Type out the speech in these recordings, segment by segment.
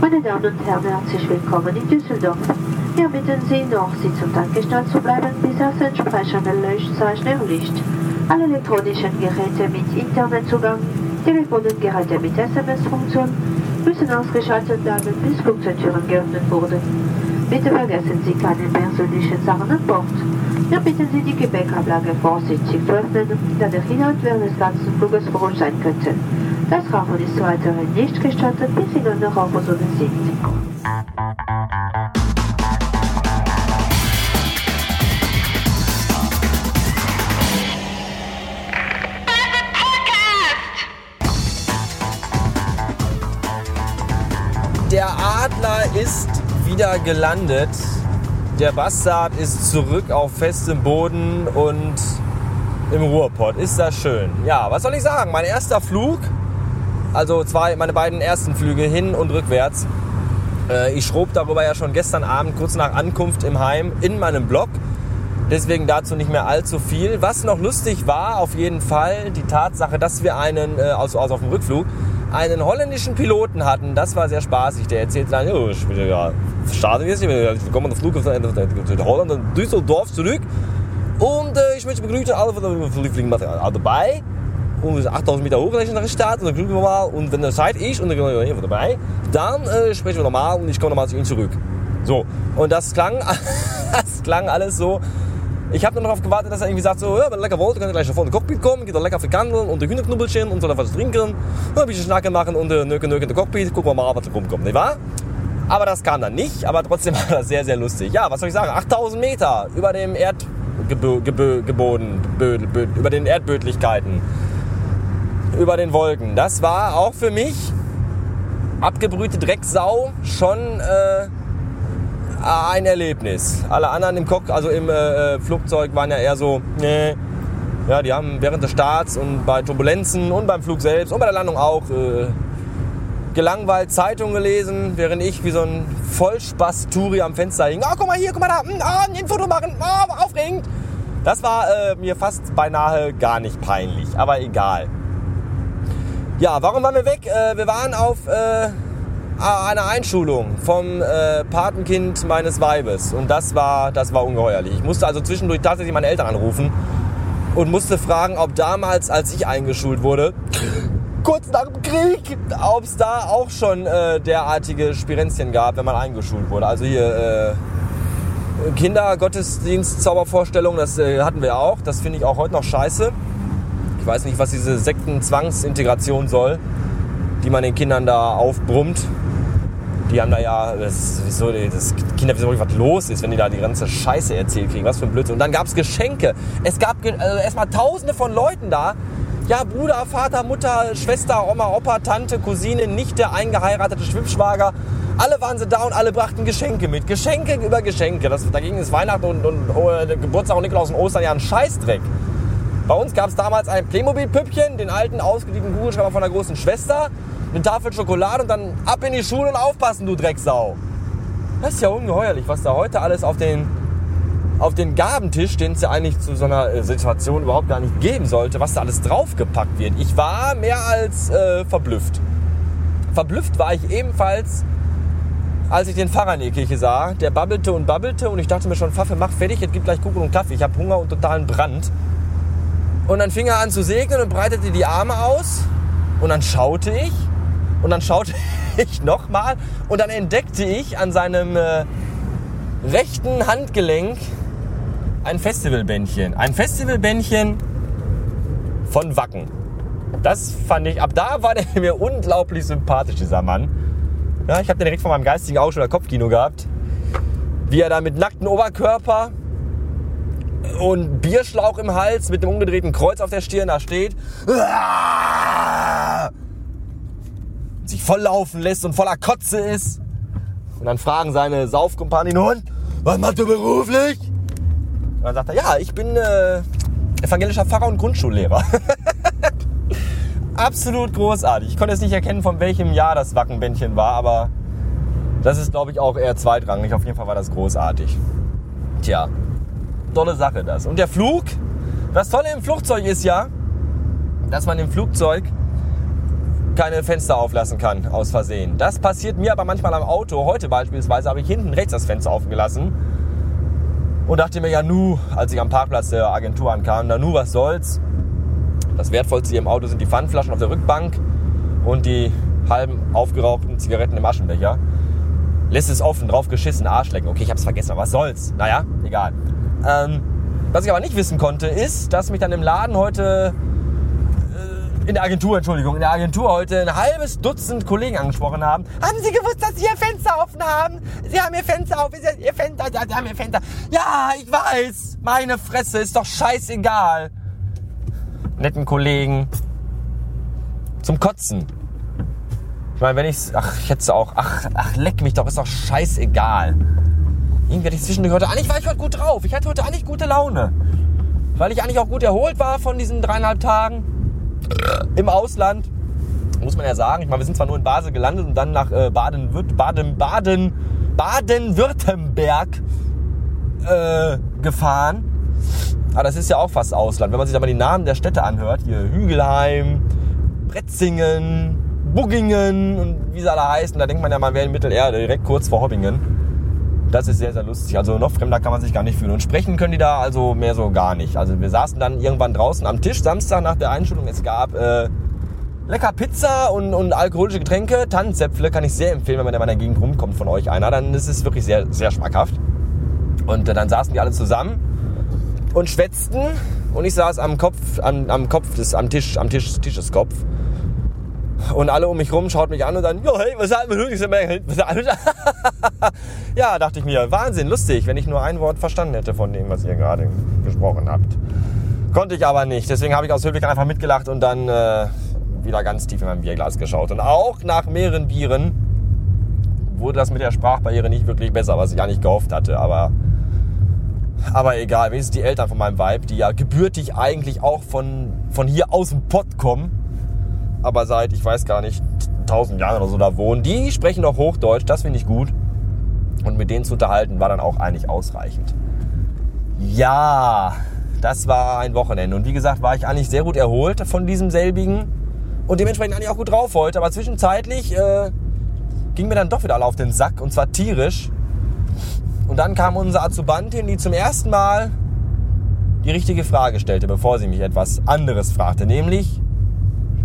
Meine Damen und Herren, herzlich willkommen in Düsseldorf. Wir bitten Sie, noch Sitz und angestellt zu bleiben, bis das entsprechende Leuchtzeichen erlischt. Alle elektronischen Geräte mit Internetzugang, Telefongeräte mit SMS-Funktion müssen ausgeschaltet werden, bis Flugzeugtüren geöffnet wurden. Bitte vergessen Sie keine persönlichen Sachen an Bord. Wir bitten Sie, die Gepäckablage vorsichtig zu öffnen, da der Inhalt während des ganzen Fluges verrutscht sein könnte. Das Rauchen ist weiterhin nicht gestattet, bis in der Raucherzone sind. Der Adler ist wieder gelandet. Der Bastard ist zurück auf festem Boden und im Ruhrpott. Ist das schön. Ja, was soll ich sagen? Mein erster Flug, also zwei, meine beiden ersten Flüge hin und rückwärts. Äh, ich schrob darüber ja schon gestern Abend, kurz nach Ankunft im Heim, in meinem Blog. Deswegen dazu nicht mehr allzu viel. Was noch lustig war, auf jeden Fall die Tatsache, dass wir einen, äh, also, also auf dem Rückflug, einen holländischen Piloten hatten. Das war sehr spaßig. Der erzählt dann, oh, ich bin ja schade jetzt, ich komme auf den Flug von Holland und Düsseldorf zurück. Und äh, ich möchte begrüßen alle von der Fliegenmaterial dabei. Und wir sind 8000 Meter hoch in der Stadt und dann gucken wir mal. Und der Zeit ist und dann gehen wir dabei, dann äh, sprechen wir nochmal und ich komme nochmal zu Ihnen zurück. So, und das klang, das klang alles so. Ich habe noch darauf gewartet, dass er irgendwie sagt, so, ja, wenn ihr lecker wollt, könnt ihr gleich vor den Cockpit kommen, geht da lecker verkandeln und die Hühnerknubbelchen und so was trinken, ein bisschen Schnacken machen und äh, nöke nöke in der Cockpit, gucken wir mal, was da rumkommt, nicht wahr? Aber das kam dann nicht, aber trotzdem war das sehr, sehr lustig. Ja, was soll ich sagen, 8000 Meter über dem Erdgeboden, über den Erdbödlichkeiten, über den Wolken. Das war auch für mich, abgebrühte Drecksau, schon... Äh, ein Erlebnis. Alle anderen im Cock, also im äh, Flugzeug waren ja eher so, nee. Ja, die haben während des Starts und bei Turbulenzen und beim Flug selbst und bei der Landung auch äh, gelangweilt Zeitung gelesen, während ich wie so ein Vollspaß-Turi am Fenster hing. Oh, guck mal hier, guck mal da, oh, ein Foto machen, oh, aufregend. Das war äh, mir fast beinahe gar nicht peinlich, aber egal. Ja, warum waren wir weg? Äh, wir waren auf äh, eine Einschulung vom äh, Patenkind meines Weibes. Und das war, das war ungeheuerlich. Ich musste also zwischendurch tatsächlich meine Eltern anrufen und musste fragen, ob damals, als ich eingeschult wurde, kurz nach dem Krieg, ob es da auch schon äh, derartige Spirenzchen gab, wenn man eingeschult wurde. Also hier äh, Kindergottesdienst, Zaubervorstellung, das äh, hatten wir auch. Das finde ich auch heute noch scheiße. Weiß nicht, was diese Sektenzwangsintegration soll, die man den Kindern da aufbrummt die haben da ja, das ist so, das Kinder wissen wirklich, was los ist, wenn die da die ganze Scheiße erzählt kriegen. Was für ein Blödsinn. Und dann gab es Geschenke. Es gab also erstmal tausende von Leuten da. Ja, Bruder, Vater, Mutter, Schwester, Oma, Opa, Tante, Cousine, Nichte, eingeheiratete Schwimmschwager. Alle waren sie da und alle brachten Geschenke mit. Geschenke über Geschenke. Das, dagegen ist Weihnachten und, und oh, Geburtstag und Nikolaus und Ostern ja ein Scheißdreck. Bei uns gab es damals ein Playmobil-Püppchen, den alten ausgedienten Kugelschreiber von der großen Schwester eine Tafel Schokolade und dann ab in die Schule und aufpassen, du Drecksau. Das ist ja ungeheuerlich, was da heute alles auf den, auf den Gabentisch, den es ja eigentlich zu so einer äh, Situation überhaupt gar nicht geben sollte, was da alles draufgepackt wird. Ich war mehr als äh, verblüfft. Verblüfft war ich ebenfalls, als ich den Pfarrer in der Kirche sah. Der babbelte und babbelte und ich dachte mir schon, Pfaffe, mach fertig, jetzt gibt gleich Kuchen und Kaffee. Ich habe Hunger und totalen Brand. Und dann fing er an zu segnen und breitete die Arme aus. Und dann schaute ich und dann schaute ich nochmal und dann entdeckte ich an seinem äh, rechten Handgelenk ein Festivalbändchen. Ein Festivalbändchen von Wacken. Das fand ich, ab da war der mir unglaublich sympathisch, dieser Mann. Ja, ich habe den direkt von meinem geistigen Auge oder Kopfkino gehabt. Wie er da mit nacktem Oberkörper und Bierschlauch im Hals mit dem umgedrehten Kreuz auf der Stirn da steht sich volllaufen lässt und voller Kotze ist. Und dann fragen seine Saufkumpanen und was machst du beruflich? Und dann sagt er, ja, ich bin äh, evangelischer Pfarrer und Grundschullehrer. Absolut großartig. Ich konnte jetzt nicht erkennen, von welchem Jahr das Wackenbändchen war, aber das ist, glaube ich, auch eher zweitrangig. Auf jeden Fall war das großartig. Tja, tolle Sache das. Und der Flug, das Tolle im Flugzeug ist ja, dass man im Flugzeug keine Fenster auflassen kann, aus Versehen. Das passiert mir aber manchmal am Auto. Heute beispielsweise habe ich hinten rechts das Fenster offen gelassen und dachte mir, ja nu, als ich am Parkplatz der Agentur ankam, na nu, was soll's. Das Wertvollste hier im Auto sind die Pfandflaschen auf der Rückbank und die halben aufgerauchten Zigaretten im Aschenbecher. Lässt es offen, drauf geschissen, Arschlecken. Okay, ich hab's vergessen, aber was soll's? Naja, egal. Ähm, was ich aber nicht wissen konnte, ist, dass mich dann im Laden heute in der Agentur, Entschuldigung, in der Agentur heute ein halbes Dutzend Kollegen angesprochen haben. Haben Sie gewusst, dass Sie Ihr Fenster offen haben? Sie haben Ihr Fenster auf, Ihr Fenster, Sie haben Ihr Fenster. Ja, ich weiß. Meine Fresse, ist doch scheißegal. Netten Kollegen. Zum Kotzen. Ich meine, wenn ich's, ach, ich hätte es auch, ach, ach, leck mich doch, ist doch scheißegal. Irgendwie hatte ich zwischendurch heute, eigentlich war ich heute gut drauf. Ich hatte heute eigentlich gute Laune. Weil ich eigentlich auch gut erholt war von diesen dreieinhalb Tagen im Ausland. Muss man ja sagen. Ich meine, wir sind zwar nur in Basel gelandet und dann nach äh, Baden, Baden, Baden, Baden-Württemberg äh, gefahren. Aber das ist ja auch fast Ausland. Wenn man sich da mal die Namen der Städte anhört, hier Hügelheim, Bretzingen, Buggingen und wie sie alle heißen, da denkt man ja, man wäre in Mittelerde, direkt kurz vor Hobbingen. Das ist sehr, sehr lustig. Also noch fremder kann man sich gar nicht fühlen. Und sprechen können die da also mehr so gar nicht. Also wir saßen dann irgendwann draußen am Tisch, Samstag nach der Einschulung. Es gab äh, lecker Pizza und, und alkoholische Getränke. Tannenzäpfle kann ich sehr empfehlen, wenn man in meiner Gegend rumkommt von euch einer. Dann ist es wirklich sehr, sehr schmackhaft. Und äh, dann saßen die alle zusammen und schwätzten. Und ich saß am Kopf, am, am Kopf des, am Tisch, am Tisch, Tischeskopf. Und alle um mich rum schaut mich an und dann, jo, hey, was hat man Ja, dachte ich mir, Wahnsinn, lustig, wenn ich nur ein Wort verstanden hätte von dem, was ihr gerade gesprochen habt. Konnte ich aber nicht. Deswegen habe ich aus Höflichkeit einfach mitgelacht und dann äh, wieder ganz tief in mein Bierglas geschaut. Und auch nach mehreren Bieren wurde das mit der Sprachbarriere nicht wirklich besser, was ich eigentlich gehofft hatte. Aber, aber egal, wenigstens die Eltern von meinem Vibe, die ja gebürtig eigentlich auch von, von hier aus dem Pott kommen, aber seit, ich weiß gar nicht, 1000 Jahren oder so da wohnen, die sprechen auch Hochdeutsch, das finde ich gut. Und mit denen zu unterhalten war dann auch eigentlich ausreichend. Ja, das war ein Wochenende. Und wie gesagt, war ich eigentlich sehr gut erholt von diesem selbigen und dementsprechend eigentlich auch gut drauf heute. Aber zwischenzeitlich äh, ging mir dann doch wieder alle auf den Sack und zwar tierisch. Und dann kam unsere Azubantin, die zum ersten Mal die richtige Frage stellte, bevor sie mich etwas anderes fragte, nämlich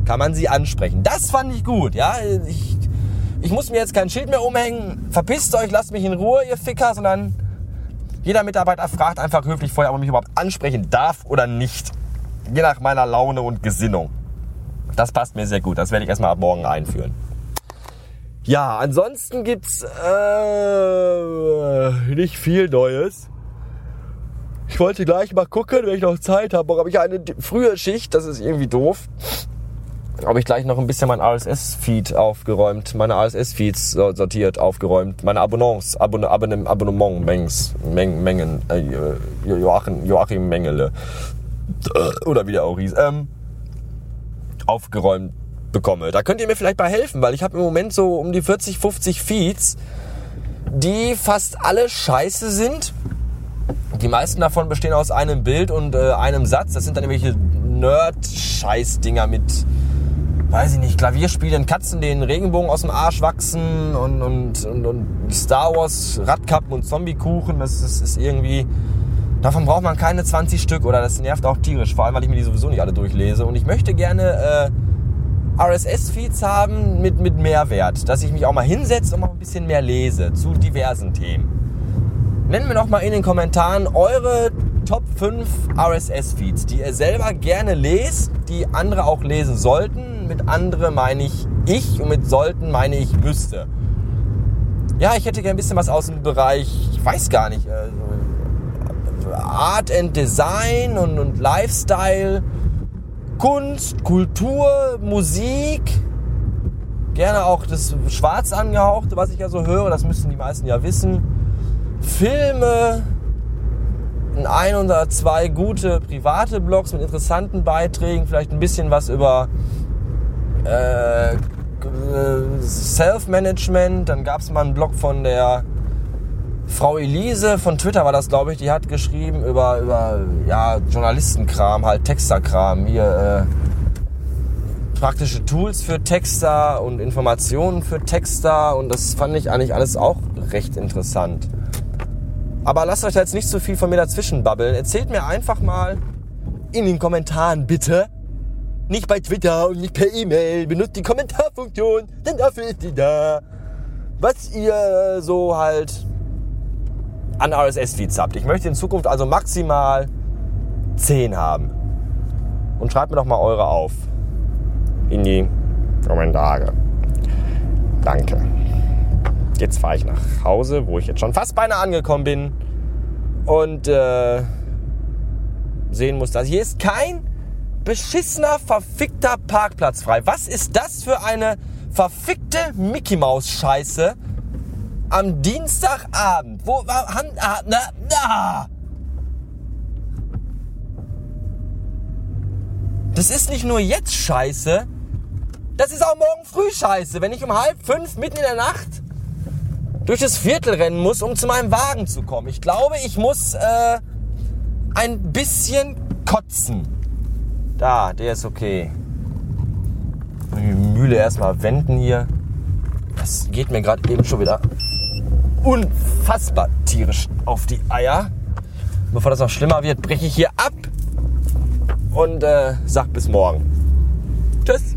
kann man sie ansprechen. Das fand ich gut, ja. Ich, ich muss mir jetzt kein Schild mehr umhängen. Verpisst euch, lasst mich in Ruhe, ihr Ficker, sondern jeder Mitarbeiter fragt einfach höflich vorher, ob er mich überhaupt ansprechen darf oder nicht. Je nach meiner Laune und Gesinnung. Das passt mir sehr gut. Das werde ich erstmal ab morgen einführen. Ja, ansonsten gibt's äh, nicht viel Neues. Ich wollte gleich mal gucken, wenn ich noch Zeit habe. Habe ich eine frühe Schicht, das ist irgendwie doof habe ich gleich noch ein bisschen mein RSS-Feed aufgeräumt, meine RSS-Feeds sortiert, aufgeräumt, meine Abonnents, Abonne, Abonne, Abonnement-Mengs, Mengen, Mengen, äh, Joachim, Joachim Mengele, äh, oder wie der auch hieß, ähm, aufgeräumt bekomme. Da könnt ihr mir vielleicht bei helfen, weil ich habe im Moment so um die 40, 50 Feeds, die fast alle scheiße sind. Die meisten davon bestehen aus einem Bild und äh, einem Satz. Das sind dann irgendwelche Nerd-Scheiß-Dinger mit weiß ich nicht, Klavierspielen, Katzen, denen Regenbogen aus dem Arsch wachsen und, und, und, und Star Wars Radkappen und Zombiekuchen, das, das ist irgendwie... Davon braucht man keine 20 Stück oder das nervt auch tierisch, vor allem weil ich mir die sowieso nicht alle durchlese. Und ich möchte gerne äh, RSS-Feeds haben mit, mit Mehrwert, dass ich mich auch mal hinsetze und mal ein bisschen mehr lese zu diversen Themen. Nennen wir doch mal in den Kommentaren eure Top 5 RSS-Feeds, die ihr selber gerne lest, die andere auch lesen sollten. Mit andere meine ich ich und mit sollten meine ich müsste. Ja, ich hätte gerne ein bisschen was aus dem Bereich, ich weiß gar nicht, äh, Art and Design und, und Lifestyle, Kunst, Kultur, Musik, gerne auch das Schwarz angehauchte, was ich ja so höre, das müssten die meisten ja wissen. Filme, ein oder zwei gute private Blogs mit interessanten Beiträgen, vielleicht ein bisschen was über äh, Self-Management. Dann gab es mal einen Blog von der Frau Elise von Twitter war das, glaube ich, die hat geschrieben über, über ja, Journalistenkram, halt Texterkram. Hier, äh, praktische Tools für Texter und Informationen für Texter und das fand ich eigentlich alles auch recht interessant. Aber lasst euch da jetzt nicht so viel von mir dazwischen babbeln. Erzählt mir einfach mal in den Kommentaren bitte, nicht bei Twitter und nicht per E-Mail, benutzt die Kommentarfunktion, denn dafür ist die da, was ihr so halt an RSS-Feeds habt. Ich möchte in Zukunft also maximal 10 haben. Und schreibt mir doch mal eure auf in die Kommentare. Danke. Jetzt fahre ich nach Hause, wo ich jetzt schon fast beinahe angekommen bin. Und äh, sehen muss, dass hier ist kein beschissener, verfickter Parkplatz frei. Was ist das für eine verfickte Mickey Maus Scheiße am Dienstagabend? Wo war ah, na, na. Das ist nicht nur jetzt Scheiße, das ist auch morgen früh scheiße, wenn ich um halb fünf mitten in der Nacht durch das Viertel rennen muss, um zu meinem Wagen zu kommen. Ich glaube, ich muss äh, ein bisschen kotzen. Da, der ist okay. Die Mühle erstmal wenden hier. Das geht mir gerade eben schon wieder unfassbar tierisch auf die Eier. Bevor das noch schlimmer wird, breche ich hier ab und äh, sag bis morgen. Tschüss.